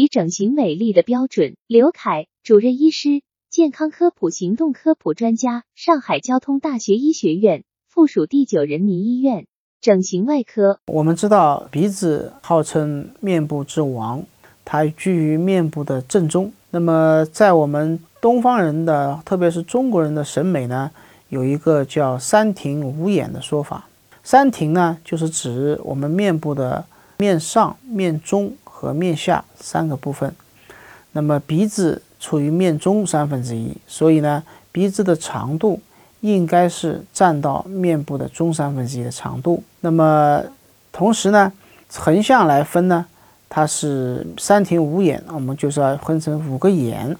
以整形美丽的标准。刘凯，主任医师，健康科普行动科普专家，上海交通大学医学院附属第九人民医院整形外科。我们知道鼻子号称面部之王，它居于面部的正中。那么在我们东方人的，特别是中国人的审美呢，有一个叫三庭五眼的说法。三庭呢，就是指我们面部的面上、面中和面下三个部分。那么鼻子处于面中三分之一，所以呢，鼻子的长度应该是占到面部的中三分之一的长度。那么同时呢，横向来分呢，它是三庭五眼，我们就是要分成五个眼。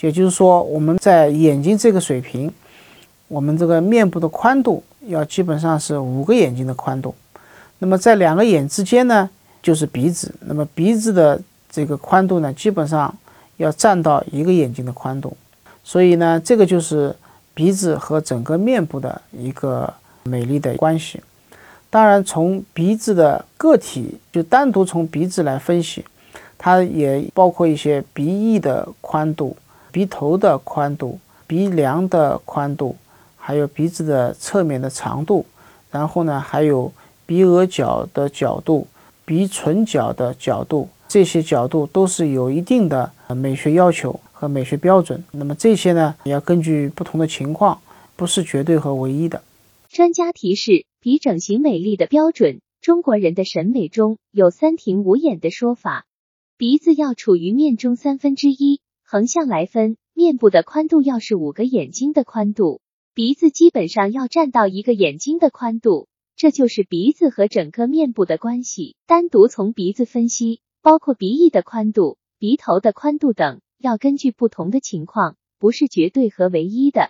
也就是说，我们在眼睛这个水平，我们这个面部的宽度要基本上是五个眼睛的宽度。那么在两个眼之间呢，就是鼻子。那么鼻子的这个宽度呢，基本上要占到一个眼睛的宽度。所以呢，这个就是鼻子和整个面部的一个美丽的关系。当然，从鼻子的个体，就单独从鼻子来分析，它也包括一些鼻翼的宽度。鼻头的宽度、鼻梁的宽度，还有鼻子的侧面的长度，然后呢，还有鼻额角的角度、鼻唇角的角度，这些角度都是有一定的美学要求和美学标准。那么这些呢，也要根据不同的情况，不是绝对和唯一的。专家提示：鼻整形美丽的标准，中国人的审美中有三庭五眼的说法，鼻子要处于面中三分之一。横向来分，面部的宽度要是五个眼睛的宽度，鼻子基本上要占到一个眼睛的宽度，这就是鼻子和整个面部的关系。单独从鼻子分析，包括鼻翼的宽度、鼻头的宽度等，要根据不同的情况，不是绝对和唯一的。